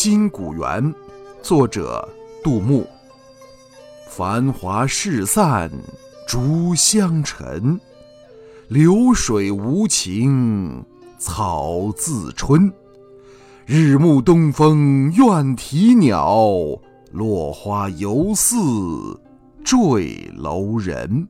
金谷园》，作者杜牧。繁华事散逐香尘，流水无情草自春。日暮东风怨啼鸟，落花犹似坠楼人。